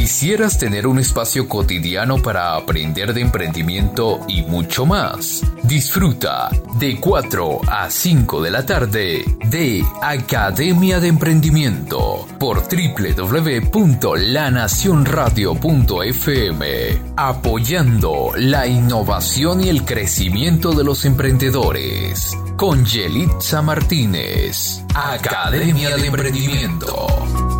¿Quisieras tener un espacio cotidiano para aprender de emprendimiento y mucho más? Disfruta de 4 a 5 de la tarde de Academia de Emprendimiento por www.lanacionradio.fm, apoyando la innovación y el crecimiento de los emprendedores. Con Yelitza Martínez, Academia de Emprendimiento.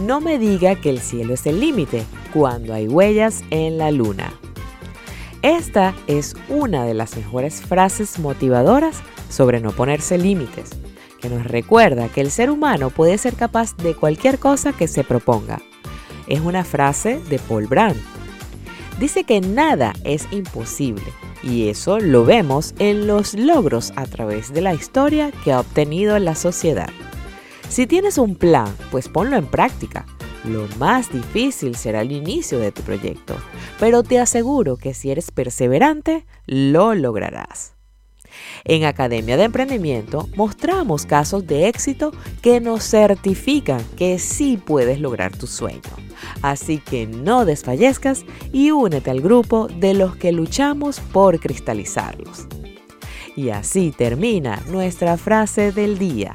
no me diga que el cielo es el límite cuando hay huellas en la luna. Esta es una de las mejores frases motivadoras sobre no ponerse límites, que nos recuerda que el ser humano puede ser capaz de cualquier cosa que se proponga. Es una frase de Paul Brand. Dice que nada es imposible y eso lo vemos en los logros a través de la historia que ha obtenido la sociedad. Si tienes un plan, pues ponlo en práctica. Lo más difícil será el inicio de tu proyecto, pero te aseguro que si eres perseverante, lo lograrás. En Academia de Emprendimiento mostramos casos de éxito que nos certifican que sí puedes lograr tu sueño. Así que no desfallezcas y únete al grupo de los que luchamos por cristalizarlos. Y así termina nuestra frase del día.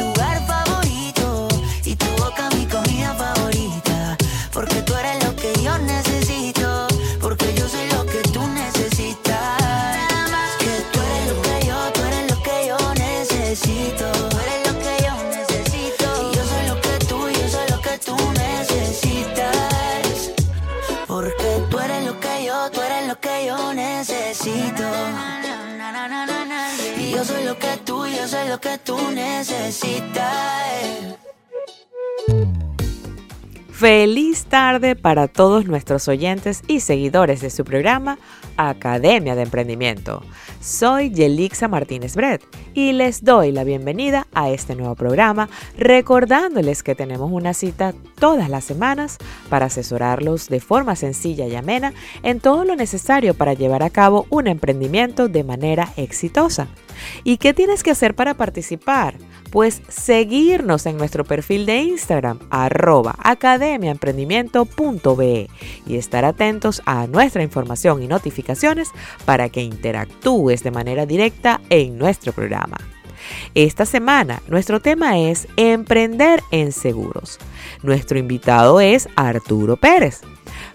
soy lo que tú necesitas. Feliz tarde para todos nuestros oyentes y seguidores de su programa Academia de Emprendimiento. Soy Yelixa Martínez Bret y les doy la bienvenida a este nuevo programa recordándoles que tenemos una cita todas las semanas para asesorarlos de forma sencilla y amena en todo lo necesario para llevar a cabo un emprendimiento de manera exitosa. ¿Y qué tienes que hacer para participar? Pues seguirnos en nuestro perfil de Instagram, arroba academiaemprendimiento.be y estar atentos a nuestra información y notificaciones para que interactúes de manera directa en nuestro programa. Esta semana nuestro tema es Emprender en Seguros. Nuestro invitado es Arturo Pérez,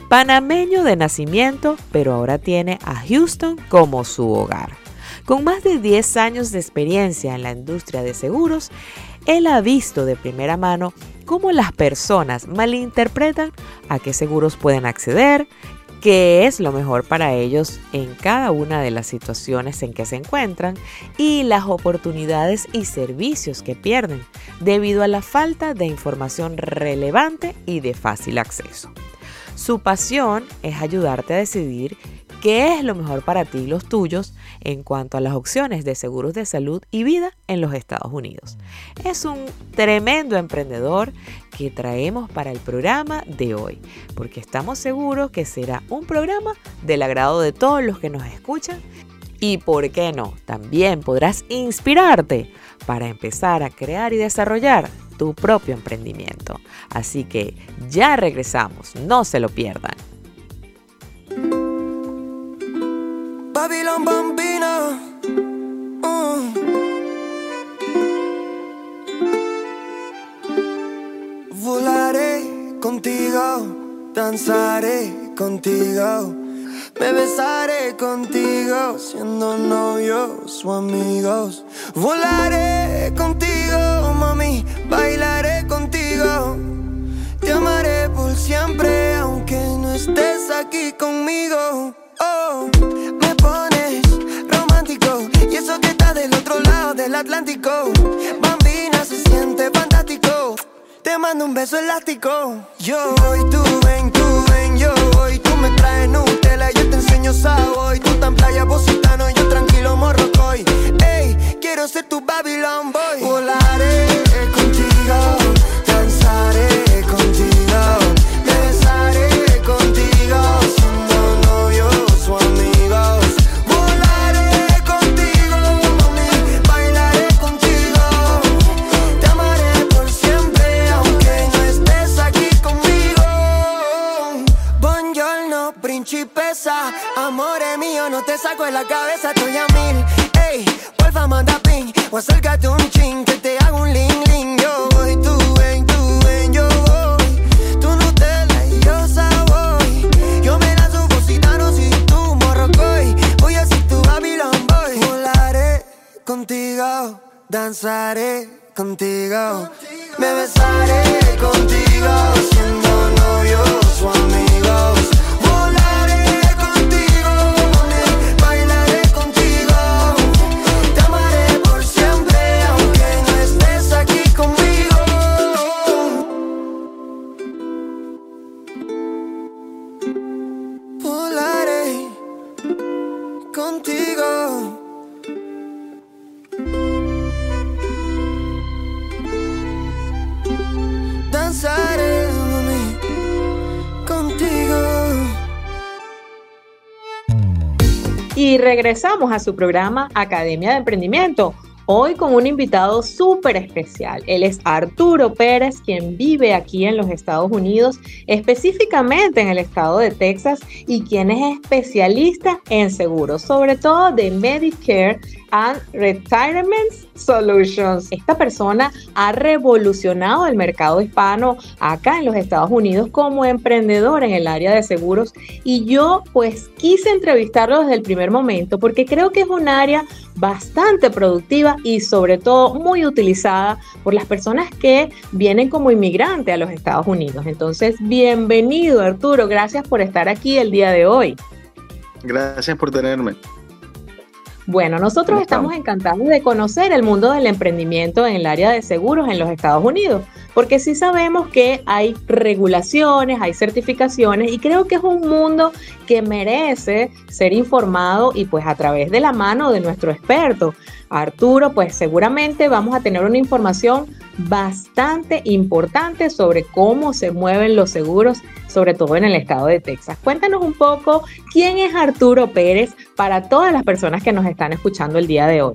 panameño de nacimiento, pero ahora tiene a Houston como su hogar. Con más de 10 años de experiencia en la industria de seguros, él ha visto de primera mano cómo las personas malinterpretan a qué seguros pueden acceder, qué es lo mejor para ellos en cada una de las situaciones en que se encuentran y las oportunidades y servicios que pierden debido a la falta de información relevante y de fácil acceso. Su pasión es ayudarte a decidir qué es lo mejor para ti y los tuyos en cuanto a las opciones de seguros de salud y vida en los Estados Unidos. Es un tremendo emprendedor que traemos para el programa de hoy, porque estamos seguros que será un programa del agrado de todos los que nos escuchan y, ¿por qué no? También podrás inspirarte para empezar a crear y desarrollar tu propio emprendimiento. Así que ya regresamos, no se lo pierdan. Babylon Bambina. Mm. Volaré contigo, danzaré contigo, me besaré contigo, siendo novios o amigos. Volaré contigo, mami, bailaré contigo, te amaré por siempre, aunque no estés aquí conmigo. Oh, romántico y eso que está del otro lado del Atlántico. Bambina se siente fantástico. Te mando un beso elástico. Yo voy, tú ven, tú ven, yo voy. Tú me traes Nutella, yo te enseño Savoy. Tú tan playa positano, yo tranquilo morrocoy. Ey, quiero ser tu Babylon boy. Volaré contigo, danzaré no te saco de la cabeza, estoy a mil. Ey, porfa, manda ping. O acércate un chin, que te hago un ling ling. Yo voy, tú ven, tú ven, yo voy. Tú Nutella y yo Savoy. Yo me lanzo positano si tú morrocoy. Voy a ser tu Babylon boy. Volaré contigo, danzaré contigo. Me besaré contigo, siendo novios o amigos. Regresamos a su programa Academia de Emprendimiento. Hoy con un invitado súper especial. Él es Arturo Pérez, quien vive aquí en los Estados Unidos, específicamente en el estado de Texas, y quien es especialista en seguros, sobre todo de Medicare and Retirement Solutions. Esta persona ha revolucionado el mercado hispano acá en los Estados Unidos como emprendedor en el área de seguros y yo pues quise entrevistarlo desde el primer momento porque creo que es un área bastante productiva y sobre todo muy utilizada por las personas que vienen como inmigrantes a los Estados Unidos. Entonces, bienvenido Arturo, gracias por estar aquí el día de hoy. Gracias por tenerme. Bueno, nosotros estamos encantados de conocer el mundo del emprendimiento en el área de seguros en los Estados Unidos, porque sí sabemos que hay regulaciones, hay certificaciones y creo que es un mundo que merece ser informado y pues a través de la mano de nuestro experto. Arturo, pues seguramente vamos a tener una información bastante importante sobre cómo se mueven los seguros, sobre todo en el estado de Texas. Cuéntanos un poco quién es Arturo Pérez para todas las personas que nos están escuchando el día de hoy.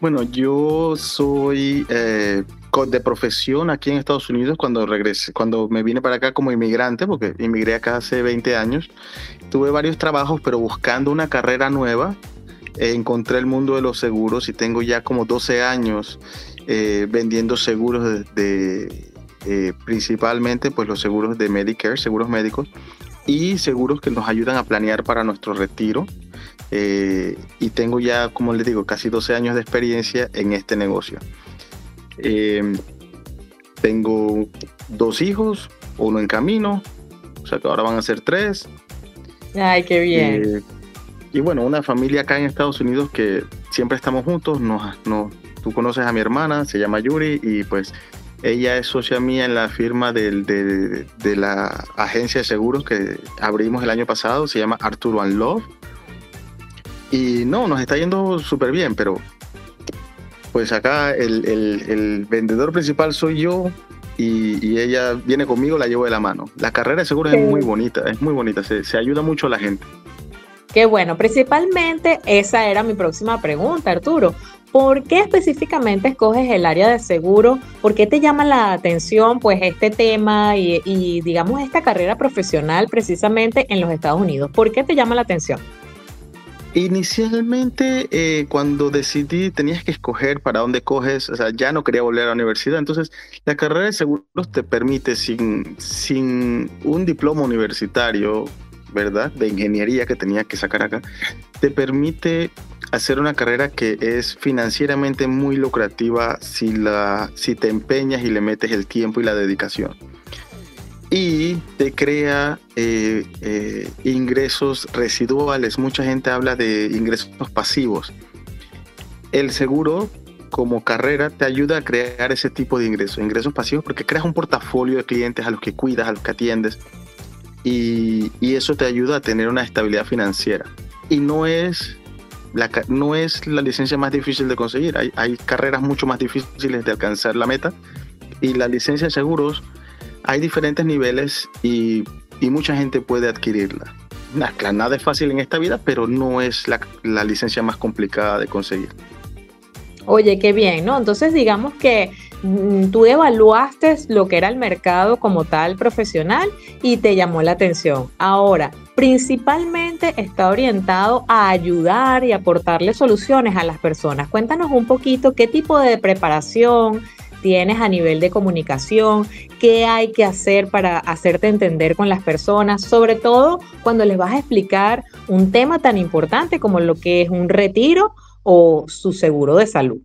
Bueno, yo soy eh, de profesión aquí en Estados Unidos cuando regresé, cuando me vine para acá como inmigrante, porque inmigré acá hace 20 años. Tuve varios trabajos, pero buscando una carrera nueva eh, encontré el mundo de los seguros y tengo ya como 12 años eh, vendiendo seguros de, eh, principalmente pues los seguros de Medicare, seguros médicos y seguros que nos ayudan a planear para nuestro retiro. y tengo ya, como les digo, casi 12 años de experiencia en este negocio. tengo dos hijos, uno en camino, o sea que ahora van a ser tres. Ay, qué bien y bueno, una familia acá en Estados Unidos que siempre estamos juntos. Nos, no, tú conoces a mi hermana, se llama Yuri, y pues ella es socia mía en la firma del, de, de, la agencia de seguros que abrimos el año pasado, se llama Arturo and Love. Y no, nos está yendo súper bien, pero pues acá el, el, el, vendedor principal soy yo y, y, ella viene conmigo, la llevo de la mano. La carrera de seguros es muy bonita, es muy bonita, se, se ayuda mucho a la gente. Qué bueno, principalmente esa era mi próxima pregunta, Arturo. ¿Por qué específicamente escoges el área de seguro? ¿Por qué te llama la atención pues este tema y, digamos esta carrera profesional precisamente en los Estados Unidos? ¿Por qué te llama la atención? Inicialmente, eh, cuando decidí, tenías que escoger para dónde coges, o sea, ya no quería volver a la universidad, entonces la carrera de seguros te permite, sin, sin un diploma universitario, ¿verdad? De ingeniería que tenía que sacar acá, te permite hacer una carrera que es financieramente muy lucrativa si, la, si te empeñas y le metes el tiempo y la dedicación. Y te crea eh, eh, ingresos residuales. Mucha gente habla de ingresos pasivos. El seguro como carrera te ayuda a crear ese tipo de ingresos, ingresos pasivos, porque creas un portafolio de clientes a los que cuidas, a los que atiendes, y, eso te ayuda a tener una estabilidad financiera. Y no es la, no es la licencia más difícil de conseguir. Hay, hay, carreras mucho más difíciles de alcanzar la meta. Y la licencia de seguros, hay diferentes niveles y, y mucha gente puede adquirirla. Nada es fácil en esta vida, pero no es la, la licencia más complicada de conseguir. Oye, qué bien, ¿no? Entonces digamos que tú evaluaste lo que era el mercado como tal profesional y te llamó la atención. Ahora, principalmente está orientado a ayudar y aportarle soluciones a las personas. Cuéntanos un poquito qué tipo de preparación tienes a nivel de comunicación, qué hay que hacer para hacerte entender con las personas, sobre todo cuando les vas a explicar un tema tan importante como lo que es un retiro o su seguro de salud?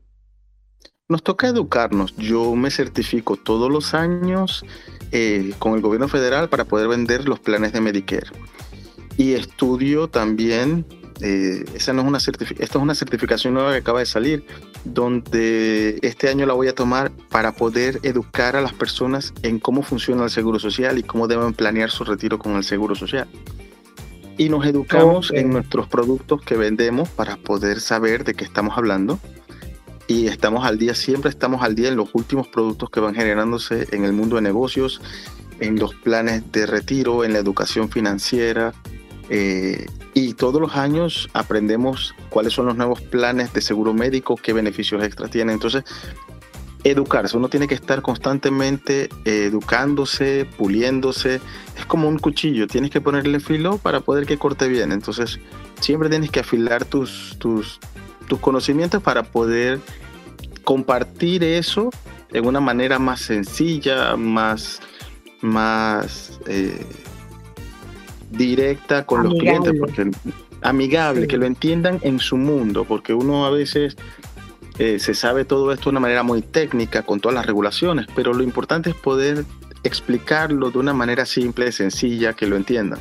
Nos toca educarnos. Yo me certifico todos los años eh, con el gobierno federal para poder vender los planes de Medicare. Y estudio también, eh, esa no es una esto es una certificación nueva que acaba de salir, donde este año la voy a tomar para poder educar a las personas en cómo funciona el seguro social y cómo deben planear su retiro con el seguro social y nos educamos en nuestros productos que vendemos para poder saber de qué estamos hablando. Y estamos al día, siempre estamos al día en los últimos productos que van generándose en el mundo de negocios, en los planes de retiro, en la educación financiera, Eh, y todos los años aprendemos cuáles son los nuevos planes de seguro médico, qué beneficios extra tienen. Entonces, educarse, uno tiene que estar constantemente educándose, puliéndose. Es como un cuchillo, tienes que ponerle filo para poder que corte bien. Entonces, siempre tienes que afilar tus, tus, tus conocimientos para poder compartir eso de una manera más sencilla, más, más eh, directa con los clientes, porque amigable, que lo entiendan en su mundo, porque uno a veces eh, se sabe todo esto de una manera muy técnica, con todas las regulaciones, pero lo importante es poder explicarlo de una manera simple, sencilla, que lo entiendan.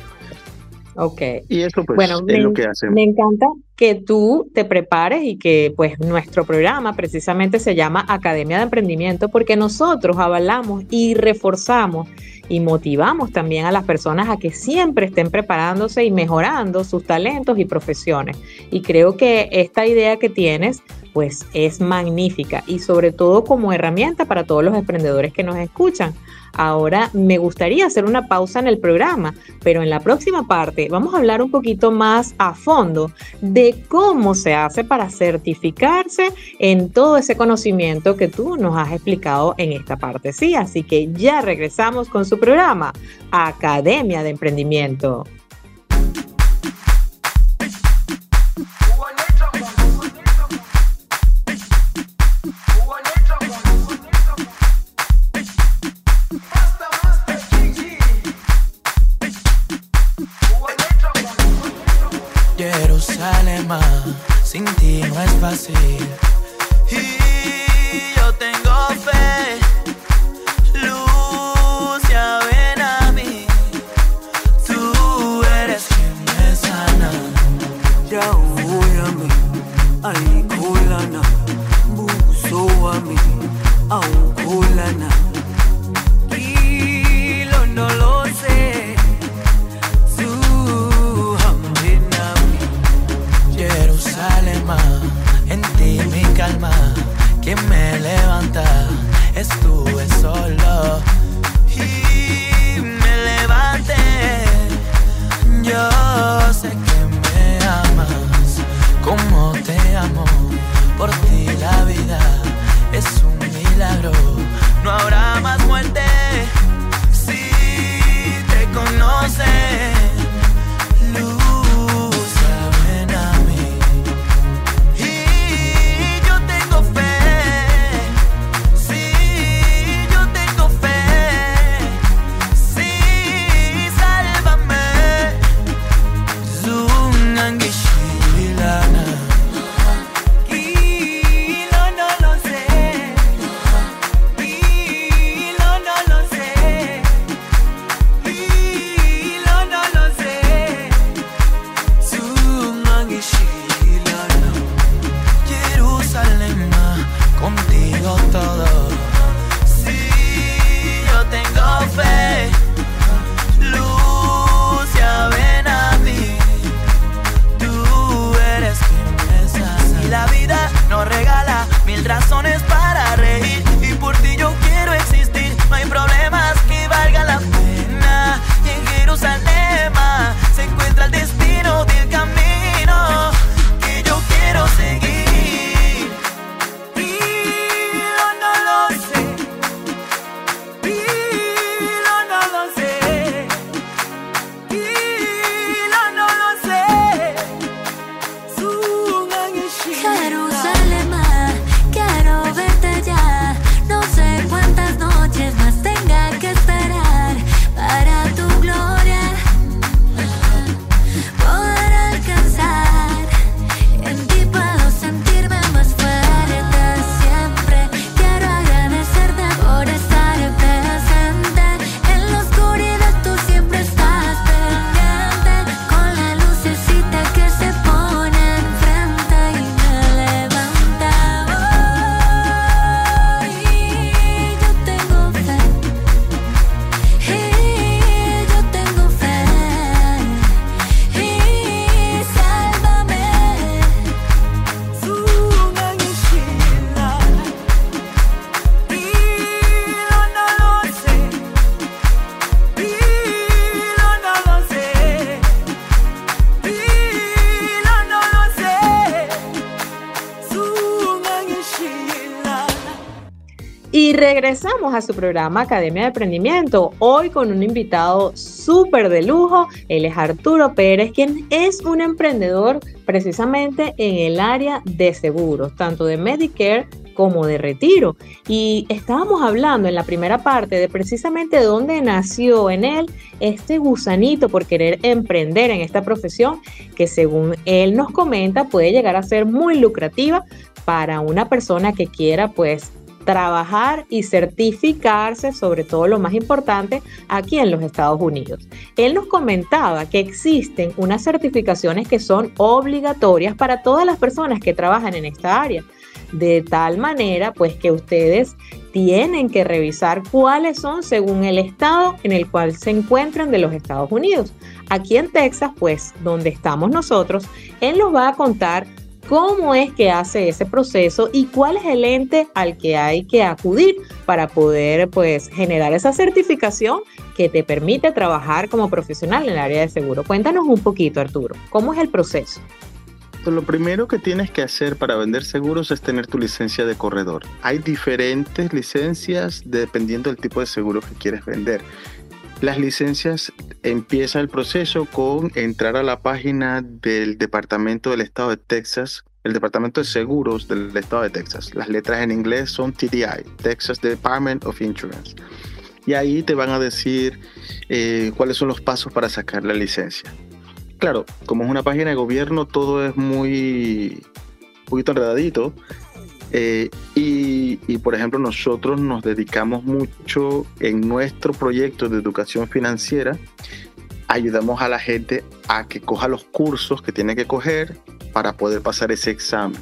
Ok. Y eso pues es lo que hacemos. Me encanta que tú te prepares y que pues nuestro programa precisamente se llama Academia de Emprendimiento porque nosotros avalamos y reforzamos y motivamos también a las personas a que siempre estén preparándose y mejorando sus talentos y profesiones. Y creo que esta idea que tienes pues es magnífica y sobre todo como herramienta para todos los emprendedores que nos escuchan. Ahora me gustaría hacer una pausa en el programa, pero en la próxima parte vamos a hablar un poquito más a fondo de cómo se hace para certificarse en todo ese conocimiento que tú nos has explicado en esta parte. Sí, así que ya regresamos con su programa, Academia de Emprendimiento. Sin ti no fácil. amor. Regresamos a su programa Academia de Emprendimiento, hoy con un invitado súper de lujo. Él es Arturo Pérez, quien es un emprendedor precisamente en el área de seguros, tanto de Medicare como de retiro. Y estábamos hablando en la primera parte de precisamente dónde nació en él este gusanito por querer emprender en esta profesión que según él nos comenta puede llegar a ser muy lucrativa para una persona que quiera pues trabajar y certificarse, sobre todo lo más importante, aquí en los Estados Unidos. Él nos comentaba que existen unas certificaciones que son obligatorias para todas las personas que trabajan en esta área de tal manera pues que ustedes tienen que revisar cuáles son según el estado en el cual se encuentran de los Estados Unidos. Aquí en Texas, pues donde estamos nosotros, él nos va a contar cómo es que hace ese proceso y cuál es el ente al que hay que acudir para poder pues generar esa certificación que te permite trabajar como profesional en el área de seguro. Cuéntanos un poquito, Arturo, ¿cómo es el proceso? Lo primero que tienes que hacer para vender seguros es tener tu licencia de corredor. Hay diferentes licencias dependiendo del tipo de seguro que quieres vender. Las licencias empieza el proceso con entrar a la página del Departamento del Estado de Texas, el Departamento de Seguros del Estado de Texas. Las letras en inglés son TDI, Texas Department of Insurance. Y ahí te van a decir eh, cuáles son los pasos para sacar la licencia claro, como es una página de gobierno, todo es muy un poquito enredadito. Eh, y, por ejemplo, nosotros nos dedicamos mucho en nuestro proyecto de educación financiera, ayudamos a la gente a que coja los cursos que tiene que coger para poder pasar ese examen.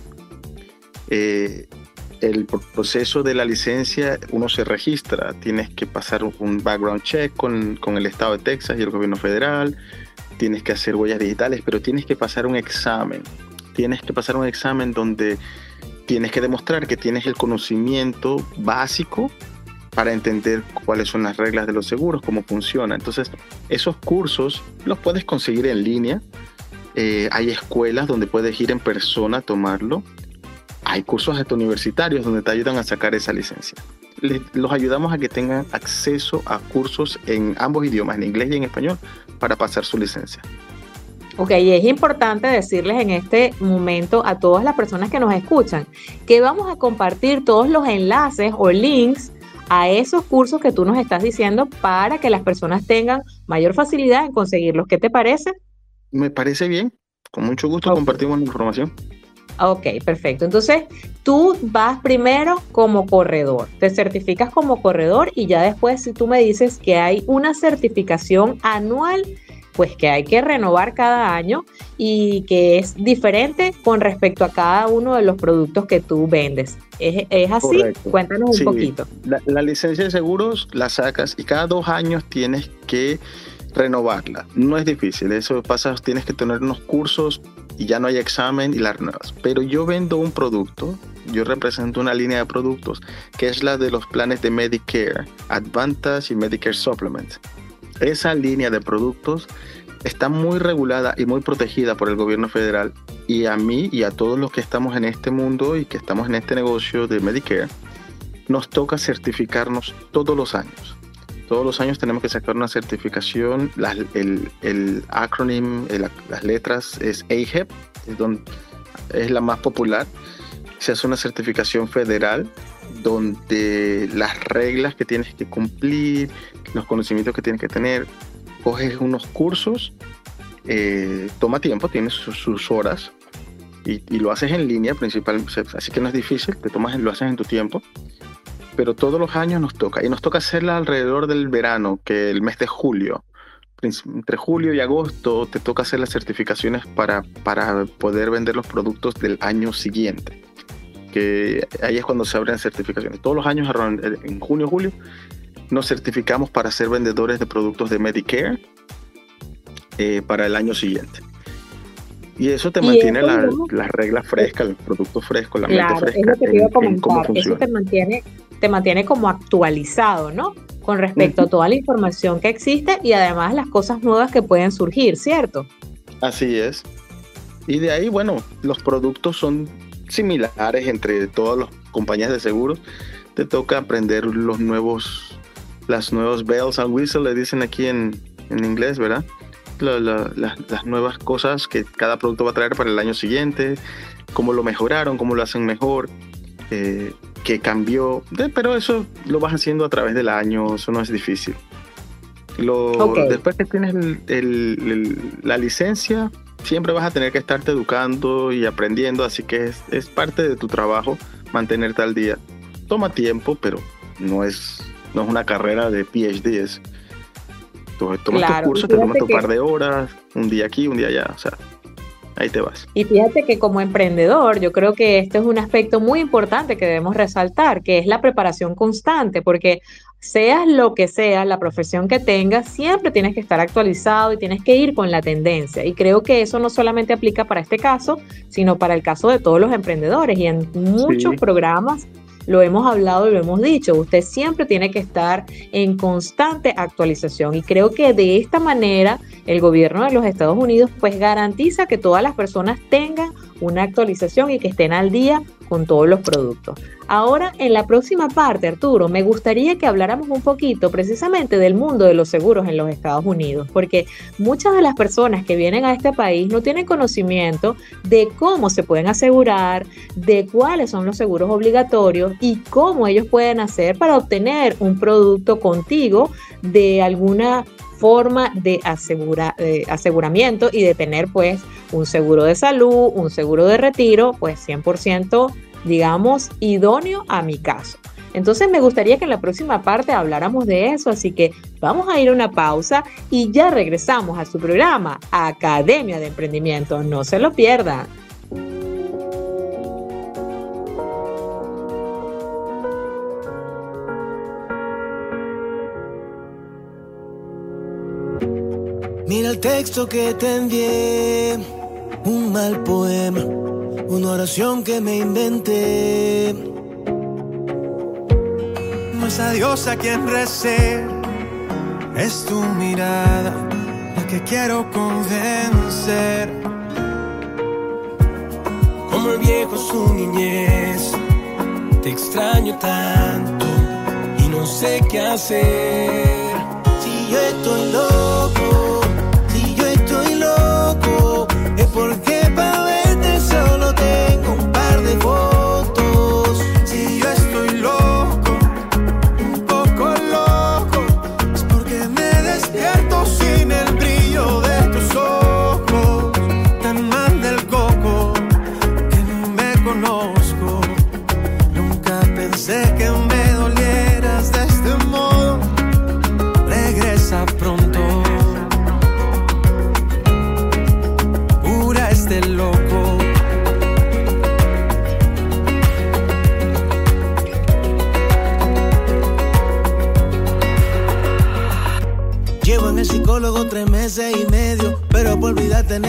Eh, el proceso de la licencia, uno se registra, tienes que pasar un background check con, con el Estado de Texas y el gobierno federal, tienes que hacer huellas digitales, pero tienes que pasar un examen. Tienes que pasar un examen donde tienes que demostrar que tienes el conocimiento básico para entender cuáles son las reglas de los seguros, cómo funciona. Entonces, esos cursos los puedes conseguir en línea. Eh, hay escuelas donde puedes ir en persona a tomarlo. Hay cursos hasta universitarios donde te ayudan a sacar esa licencia. los ayudamos a que tengan acceso a cursos en ambos idiomas, en inglés y en español, para pasar su licencia. Ok, y es importante decirles en este momento a todas las personas que nos escuchan que vamos a compartir todos los enlaces o links a esos cursos que tú nos estás diciendo para que las personas tengan mayor facilidad en conseguirlos. ¿Qué te parece? Me parece bien. Con mucho gusto compartimos la información. Ok, perfecto. Entonces, tú vas primero como corredor, te certificas como corredor y ya después si tú me dices que hay una certificación anual, pues que hay que renovar cada año y que es diferente con respecto a cada uno de los productos que tú vendes. ¿Es, así? Cuéntanos un poquito. La, la licencia de seguros la sacas y cada dos años tienes que renovarla. No es difícil, eso pasa, tienes que tener unos cursos y ya no hay examen y las nuevas. Pero yo vendo un producto, yo represento una línea de productos que es la de los planes de Medicare, Advantage y Medicare Supplement. Esa línea de productos está muy regulada y muy protegida por el gobierno federal y a mí y a todos los que estamos en este mundo y que estamos en este negocio de Medicare, nos toca certificarnos todos los años. Todos los años tenemos que sacar una certificación. el, el acronym, las letras es AHEP, es, donde, es la más popular. Se hace una certificación federal donde las reglas que tienes que cumplir, los conocimientos que tienes que tener, coges unos cursos, eh, toma tiempo, tienes sus, horas y, y, lo haces en línea principalmente, así que no es difícil, te tomas, lo haces en tu tiempo pero todos los años nos toca. Y nos toca hacerla alrededor del verano, que el mes de julio. Entre julio y agosto te toca hacer las certificaciones para, para poder vender los productos del año siguiente. Que ahí es cuando se abren certificaciones. Todos los años, en junio, julio, nos certificamos para ser vendedores de productos de Medicare eh, para el año siguiente. Y eso te mantiene las reglas frescas, los productos frescos, la mente fresca. Eso te mantiene te mantiene como actualizado, ¿no? Con respecto a toda la información que existe y además las cosas nuevas que pueden surgir, ¿cierto? Así es. Y de ahí, bueno, los productos son similares entre todas las compañías de seguros. te toca aprender los nuevos, las nuevos bells and whistles, le dicen aquí en, en inglés, ¿verdad? La- la- la- las nuevas cosas que cada producto va a traer para el año siguiente, cómo lo mejoraron, cómo lo hacen mejor, eh, qué cambió, de- pero eso lo vas haciendo a través del año, eso no es difícil. Lo, Ok. Después que tienes el- el- el- la licencia, siempre vas a tener que estarte educando y aprendiendo, así que es, es parte de tu trabajo mantenerte al día. Toma tiempo, pero no es, no es una carrera de PhD, es tú tomas Claro, tus cursos, te tomas tu que- par de horas, un día aquí, un día allá, o sea, ahí te vas. Y fíjate que como emprendedor, yo creo que este es un aspecto muy importante que debemos resaltar, que es la preparación constante, porque seas lo que sea, la profesión que tengas, siempre tienes que estar actualizado y tienes que ir con la tendencia. Y creo que eso no solamente aplica para este caso, sino para el caso de todos los emprendedores. Y en muchos Sí. programas lo hemos hablado y lo hemos dicho, usted siempre tiene que estar en constante actualización. Y creo que de esta manera el gobierno de los Estados Unidos pues garantiza que todas las personas tengan una actualización y que estén al día con todos los productos. Ahora, en la próxima parte, Arturo, me gustaría que habláramos un poquito precisamente del mundo de los seguros en los Estados Unidos, porque muchas de las personas que vienen a este país no tienen conocimiento de cómo se pueden asegurar, de cuáles son los seguros obligatorios y cómo ellos pueden hacer para obtener un producto contigo de alguna forma de, asegura- de aseguramiento y de tener pues un seguro de salud, un seguro de retiro, pues 100% digamos idóneo a mi caso. Entonces me gustaría que en la próxima parte habláramos de eso, así que vamos a ir a una pausa y ya regresamos a su programa Academia de Emprendimiento. No se lo pierdan. Mira el texto que te envié, un mal poema, una oración que me inventé. No es a Dios a quien recé, es tu mirada la que quiero convencer. Como el viejo su niñez, te extraño tanto y no sé qué hacer. Si yo estoy loco,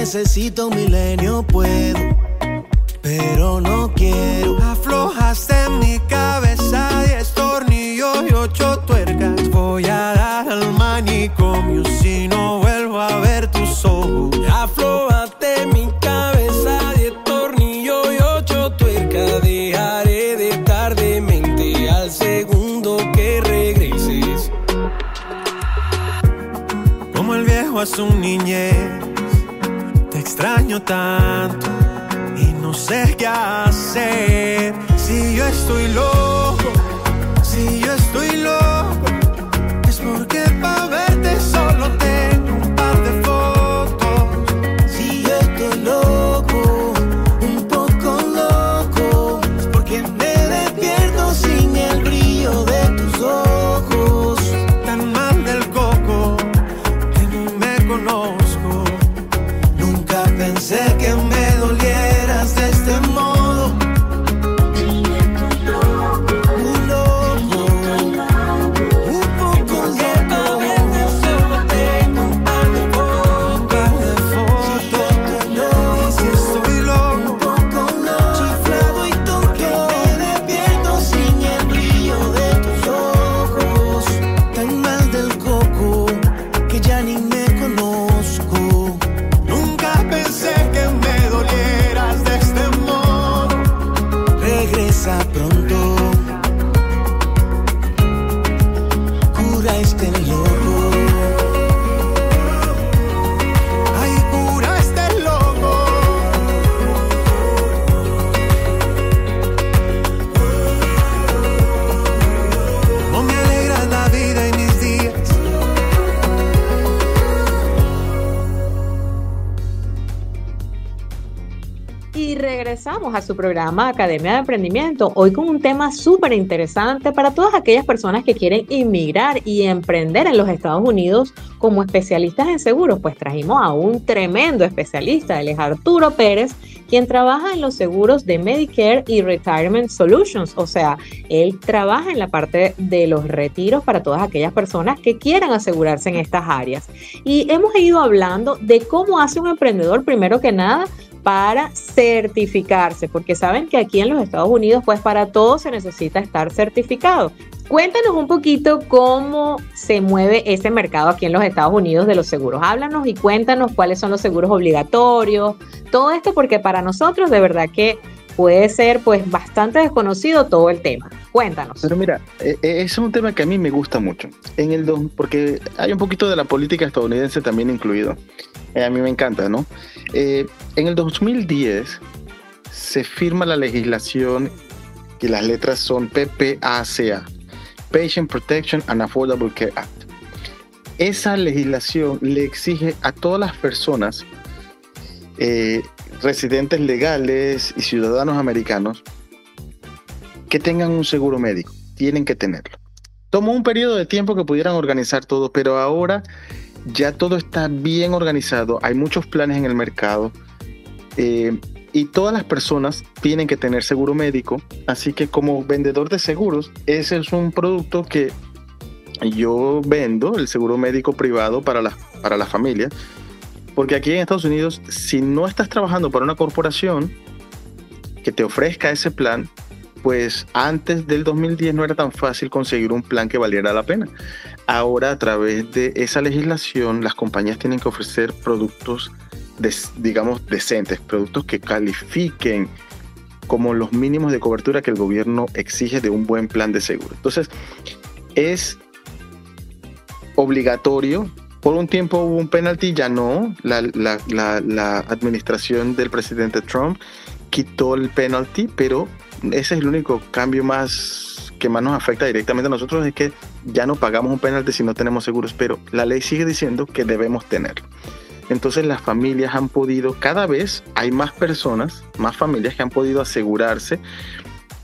necesito un milenio. Puedo, pero no quiero. Aflojaste en mi cabeza diez tornillos y ocho tuercas. Voy a dar al manicomio si no vuelvo a ver tus ojos. Aflojaste mi cabeza diez tornillos y ocho tuercas. Dejaré de estar demente al segundo que regreses. Como el viejo su niñez, te tanto y no sé qué hacer. Si yo estoy loco, si yo estoy loco, a su programa Academia de Emprendimiento, hoy con un tema súper interesante para todas aquellas personas que quieren inmigrar y emprender en los Estados Unidos como especialistas en seguros. Pues trajimos a un tremendo especialista, él es Arturo Pérez, quien trabaja en los seguros de Medicare y Retirement Solutions. O sea, él trabaja en la parte de los retiros para todas aquellas personas que quieran asegurarse en estas áreas. Y hemos ido hablando de cómo hace un emprendedor, primero que nada, para certificarse, porque saben que aquí en los Estados Unidos, pues para todo se necesita estar certificado. Cuéntanos un poquito cómo se mueve ese mercado aquí en los Estados Unidos de los seguros. Háblanos y cuéntanos cuáles son los seguros obligatorios, todo esto porque para nosotros de verdad que puede ser pues bastante desconocido todo el tema. Cuéntanos. Pero mira, eh, eh, es un tema que a mí me gusta mucho. En el porque hay un poquito de la política estadounidense también incluido. Eh, a mí me encanta, ¿no? en el 2010 se firma la legislación y las letras son PPACA, Patient Protection and Affordable Care Act. Esa legislación le exige a todas las personas residentes legales y ciudadanos americanos que tengan un seguro médico. Tienen que tenerlo. Tomó un periodo de tiempo que pudieran organizar todo, pero ahora ya todo está bien organizado. Hay muchos planes en el mercado eh, y todas las personas tienen que tener seguro médico. Así que como vendedor de seguros, ese es un producto que yo vendo, el seguro médico privado para la, para la familia. Porque aquí en Estados Unidos, si no estás trabajando para una corporación que te ofrezca ese plan, pues antes del 2010 no era tan fácil conseguir un plan que valiera la pena. Ahora a través de esa legislación las compañías tienen que ofrecer productos, digamos, decentes, productos que califiquen como los mínimos de cobertura que el gobierno exige de un buen plan de seguro. Entonces, es obligatorio. Por un tiempo hubo un penalty, ya no. La, la administración del presidente Trump quitó el penalty, pero ese es el único cambio más que más nos afecta directamente a nosotros, es que ya no pagamos un penalti si no tenemos seguros, pero la ley sigue diciendo que debemos tenerlo. Entonces las familias han podido, cada vez hay más personas, más familias que han podido asegurarse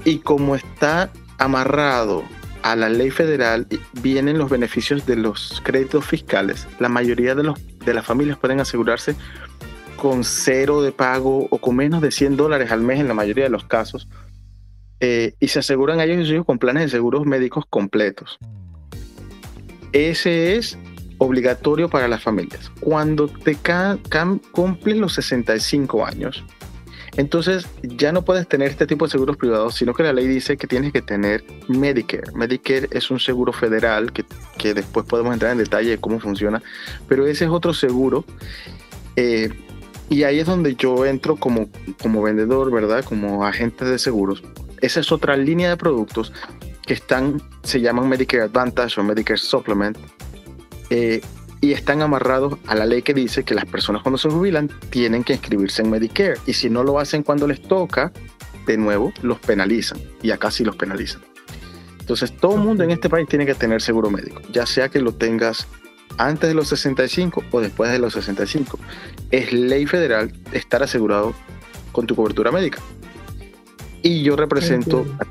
y como está amarrado a la ley federal vienen los beneficios de los créditos fiscales. La mayoría de, los, de las familias pueden asegurarse con cero de pago o con menos de 100 dólares al mes en la mayoría de los casos eh, y se aseguran a ellos y ellos con planes de seguros médicos completos. Ese es obligatorio para las familias. Cuando te cumples los 65 años, entonces ya no puedes tener este tipo de seguros privados, sino que la ley dice que tienes que tener Medicare. Medicare es un seguro federal que, que después podemos entrar en detalle de cómo funciona, pero ese es otro seguro. Eh, y ahí es donde yo entro como, como vendedor, ¿verdad? Como agente de seguros esa es otra línea de productos que están, se llaman Medicare Advantage o Medicare Supplement, eh, y están amarrados a la ley que dice que las personas cuando se jubilan tienen que inscribirse en Medicare, y si no lo hacen cuando les toca, de nuevo, los penalizan, y acá sí los penalizan. Entonces, todo el mundo en este país tiene que tener seguro médico, ya sea que lo tengas antes de los 65 o después de los 65. Es ley federal estar asegurado con tu cobertura médica. Y yo represento a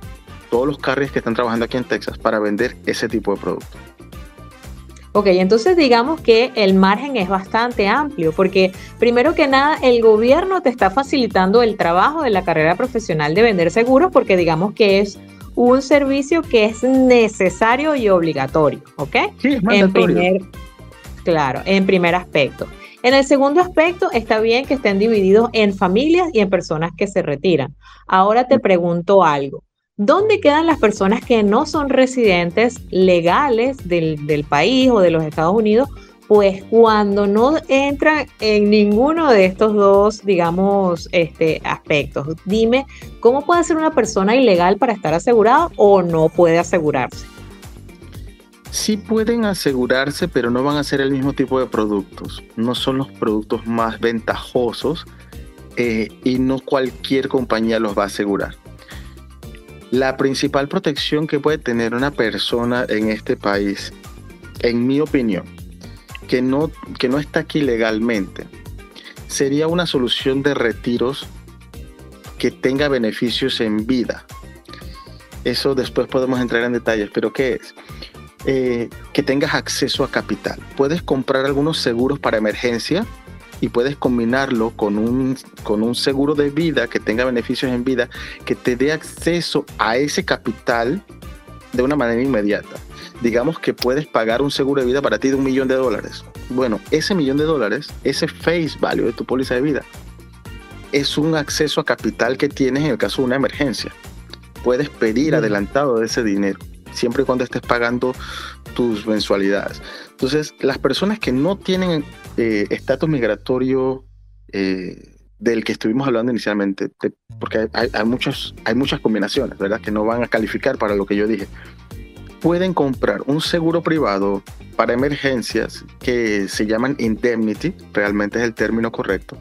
todos los carriers que están trabajando aquí en Texas para vender ese tipo de productos. Ok, entonces digamos que el margen es bastante amplio, porque primero que nada el gobierno te está facilitando el trabajo de la carrera profesional de vender seguros, porque digamos que es un servicio que es necesario y obligatorio, ¿ok? Sí, es en primer, claro, en primer aspecto. En el segundo aspecto, está bien que estén divididos en familias y en personas que se retiran. Ahora te pregunto algo. ¿Dónde quedan las personas que no son residentes legales del, país o de los Estados Unidos? Pues cuando no entran en ninguno de estos dos, digamos, este, aspectos. Dime, ¿cómo puede ser una persona ilegal para estar asegurada o no puede asegurarse? Sí pueden asegurarse, pero no van a ser el mismo tipo de productos. No son los productos más ventajosos eh, y no cualquier compañía los va a asegurar. La principal protección que puede tener una persona en este país, en mi opinión, que no, que no está aquí legalmente, sería una solución de retiros que tenga beneficios en vida. Eso después podemos entrar en detalles, pero ¿qué es? Eh, que tengas acceso a capital. Puedes comprar algunos seguros para emergencia y puedes combinarlo con un, con un seguro de vida que tenga beneficios en vida, que te dé acceso a ese capital de una manera inmediata. Digamos que puedes pagar un seguro de vida para ti de un millón de dólares. Bueno, ese millón de dólares, ese face value de tu póliza de vida, es un acceso a capital que tienes en el caso de una emergencia. Puedes pedir adelantado de ese dinero, siempre y cuando estés pagando tus mensualidades. Entonces, las personas que no tienen eh, estatus migratorio eh, del que estuvimos hablando inicialmente, porque hay, hay, hay muchas combinaciones, ¿verdad? Que no van a calificar para lo que yo dije. Pueden comprar un seguro privado para emergencias que se llaman indemnity, realmente es el término correcto,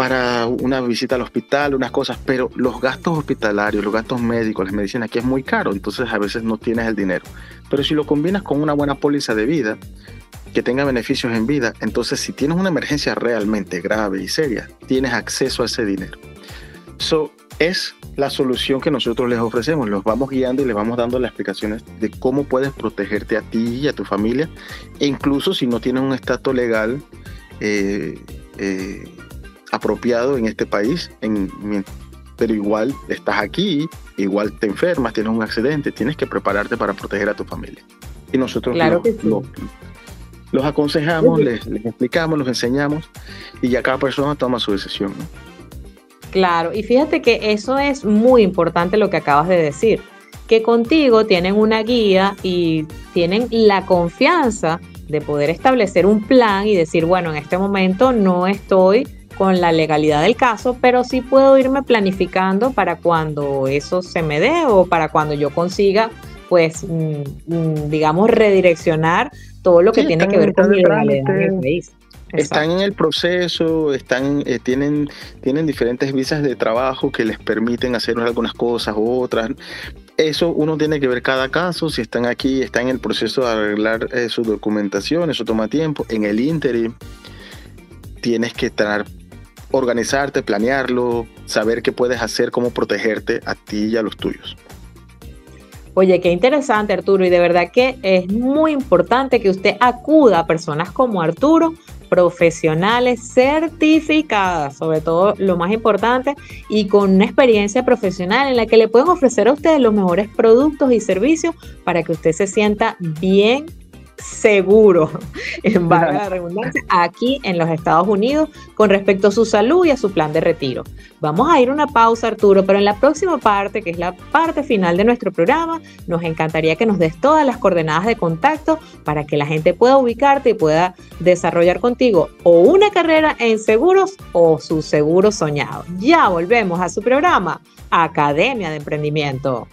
para una visita al hospital, unas cosas, pero los gastos hospitalarios, los gastos médicos, las medicinas, aquí es muy caro, entonces a veces no tienes el dinero. Pero si lo combinas con una buena póliza de vida, que tenga beneficios en vida, entonces si tienes una emergencia realmente grave y seria, tienes acceso a ese dinero. Eso es la solución que nosotros les ofrecemos. Los vamos guiando y les vamos dando las explicaciones de cómo puedes protegerte a ti y a tu familia, e incluso si no tienes un estatus legal eh, eh, apropiado en este país, en, pero igual estás aquí, igual te enfermas, tienes un accidente, tienes que prepararte para proteger a tu familia. Y nosotros claro lo, lo, los aconsejamos, les, les, explicamos, los enseñamos y ya cada persona toma su decisión. ¿no? Claro, y fíjate que eso es muy importante lo que acabas de decir, que contigo tienen una guía y tienen la confianza de poder establecer un plan y decir, bueno, en este momento no estoy con la legalidad del caso, pero sí puedo irme planificando para cuando eso se me dé o para cuando yo consiga, pues, mm, digamos, redireccionar todo lo que sí, tiene que ver con mi legalidad en el país. Están en el proceso, están, eh, tienen, tienen diferentes visas de trabajo que les permiten hacer algunas cosas u otras. Eso uno tiene que ver cada caso, si están aquí, están en el proceso de arreglar eh, su documentación, eso toma tiempo. En el interim tienes que estar, organizarte, planearlo, saber qué puedes hacer, cómo protegerte a ti y a los tuyos. Oye, qué interesante Arturo y de verdad que es muy importante que usted acuda a personas como Arturo profesionales certificadas, sobre todo lo más importante, y con una experiencia profesional en la que le pueden ofrecer a ustedes los mejores productos y servicios para que usted se sienta bien seguro, en valga la redundancia, aquí en los Estados Unidos con respecto a su salud y a su plan de retiro. Vamos a ir a una pausa, Arturo, pero en la próxima parte, que es la parte final de nuestro programa, nos encantaría que nos des todas las coordenadas de contacto para que la gente pueda ubicarte y pueda desarrollar contigo o una carrera en seguros o su seguro soñado. Ya volvemos a su programa, Academia de Emprendimiento.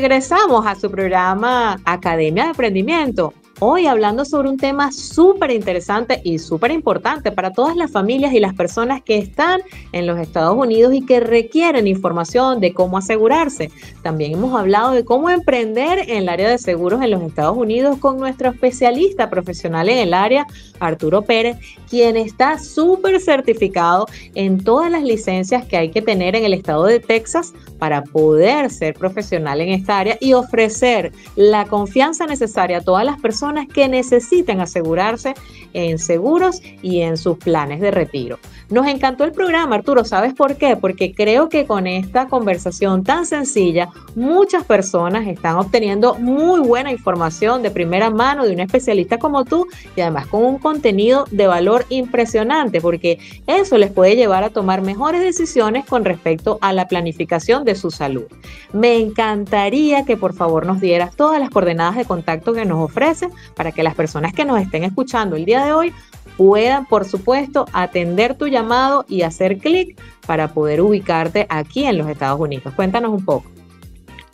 Regresamos a su programa Academia de Aprendimiento. Hoy hablando sobre un tema súper interesante y súper importante para todas las familias y las personas que están en los Estados Unidos y que requieren información de cómo asegurarse. También hemos hablado de cómo emprender en el área de seguros en los Estados Unidos con nuestro especialista profesional en el área, Arturo Pérez, quien está súper certificado en todas las licencias que hay que tener en el estado de Texas para poder ser profesional en esta área y ofrecer la confianza necesaria a todas las personas que necesiten asegurarse en seguros y en sus planes de retiro. Nos encantó el programa, Arturo. ¿Sabes por qué? Porque creo que con esta conversación tan sencilla, muchas personas están obteniendo muy buena información de primera mano de un especialista como tú y además con un contenido de valor impresionante, porque eso les puede llevar a tomar mejores decisiones con respecto a la planificación de su salud. Me encantaría que por favor nos dieras todas las coordenadas de contacto que nos ofrecen para que las personas que nos estén escuchando el día de hoy puedan, por supuesto, atender tu llamado y hacer clic para poder ubicarte aquí en los Estados Unidos. Cuéntanos un poco.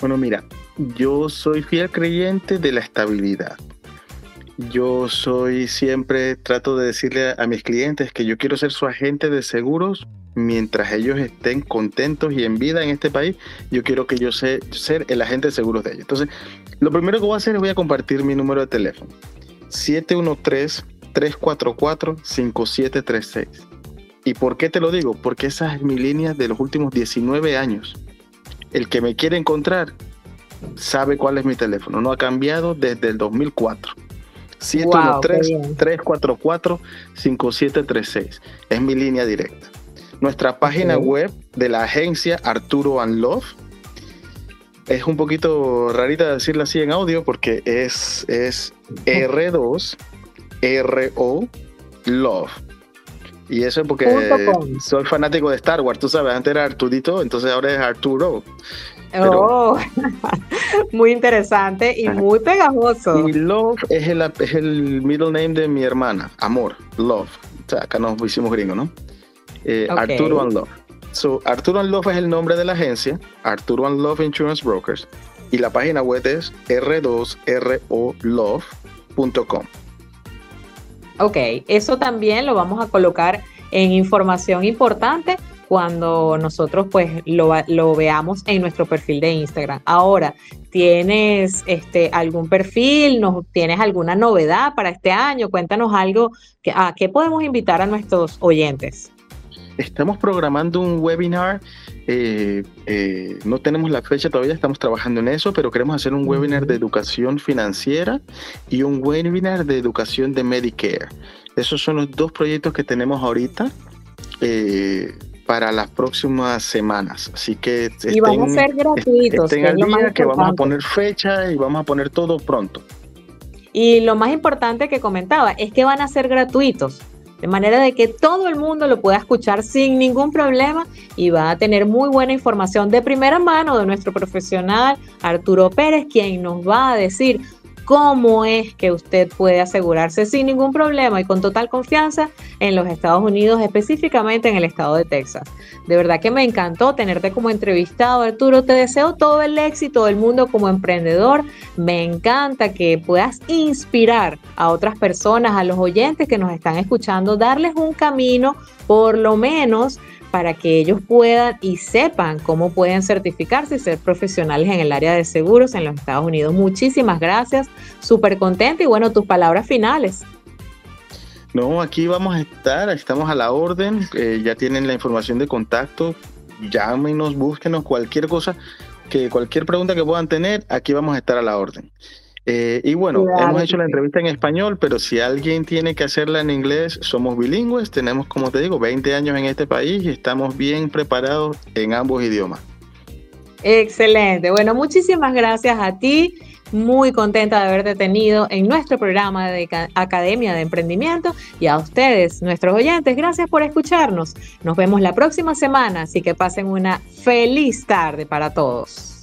Bueno, mira, yo soy fiel creyente de la estabilidad. Yo soy siempre, trato de decirle a mis clientes que yo quiero ser su agente de seguros mientras ellos estén contentos y en vida en este país. Yo quiero que yo sea ser el agente de seguros de ellos. Entonces, lo primero que voy a hacer es voy a compartir mi número de teléfono. 713-344-5736. ¿Y por qué te lo digo? Porque esa es mi línea de los últimos 19 años. El que me quiere encontrar sabe cuál es mi teléfono. No ha cambiado desde el 2004. 713-344-5736. Es mi línea directa. Nuestra página web de la agencia Arturo and Love es un poquito rarita decirla así en audio porque es, es R2 RO Love. Y eso es porque soy fanático de Star Wars, tú sabes, antes era Arturito, entonces ahora es Arturo. Pero, oh, muy interesante y muy pegajoso. Y Love es el, es el middle name de mi hermana, Amor, Love. O sea, acá nos hicimos gringos, ¿no? Eh. Arturo and Love. So, Arturo and Love es el nombre de la agencia, Arturo and Love Insurance Brokers, y la página web es r2rolove.com. Ok, eso también lo vamos a colocar en información importante cuando nosotros pues lo, lo veamos en nuestro perfil de Instagram. Ahora, ¿tienes este, algún perfil? ¿Nos, ¿Tienes alguna novedad para este año? Cuéntanos algo. Que, ¿A qué podemos invitar a nuestros oyentes? Estamos programando un webinar. eh, eh, no tenemos la fecha todavía, estamos trabajando en eso, pero queremos hacer un webinar de educación financiera y un webinar de educación de Medicare. Esos son los dos proyectos que tenemos ahorita eh, para las próximas semanas. Así que Y van a estén- ser gratuitos. estén que al día, vamos a poner fecha y vamos a poner todo pronto. Y lo más importante que comentaba es que van a ser gratuitos, de manera de que todo el mundo lo pueda escuchar sin ningún problema y va a tener muy buena información de primera mano de nuestro profesional Arturo Pérez, quien nos va a decir cómo es que usted puede asegurarse sin ningún problema y con total confianza en los Estados Unidos, específicamente en el estado de Texas. De verdad que me encantó tenerte como entrevistado, Arturo. Te deseo todo el éxito del mundo como emprendedor. Me encanta que puedas inspirar a otras personas, a los oyentes que nos están escuchando, darles un camino, por lo menos para que ellos puedan y sepan cómo pueden certificarse y ser profesionales en el área de seguros en los Estados Unidos. Muchísimas gracias, súper contenta y bueno, tus palabras finales. No, aquí vamos a estar, estamos a la orden, eh, ya tienen la información de contacto, llámenos, búsquenos, cualquier cosa, que cualquier pregunta que puedan tener, aquí vamos a estar a la orden. Eh, y bueno, hemos hecho la entrevista en español, pero si alguien tiene que hacerla en inglés, somos bilingües, tenemos, como te digo, 20 años en este país y estamos bien preparados en ambos idiomas. Excelente. Bueno, muchísimas gracias a ti muy contenta de haberte tenido en nuestro programa de Academia de Emprendimiento y a ustedes, nuestros oyentes, gracias por escucharnos. Nos vemos la próxima semana, así que pasen una feliz tarde para todos.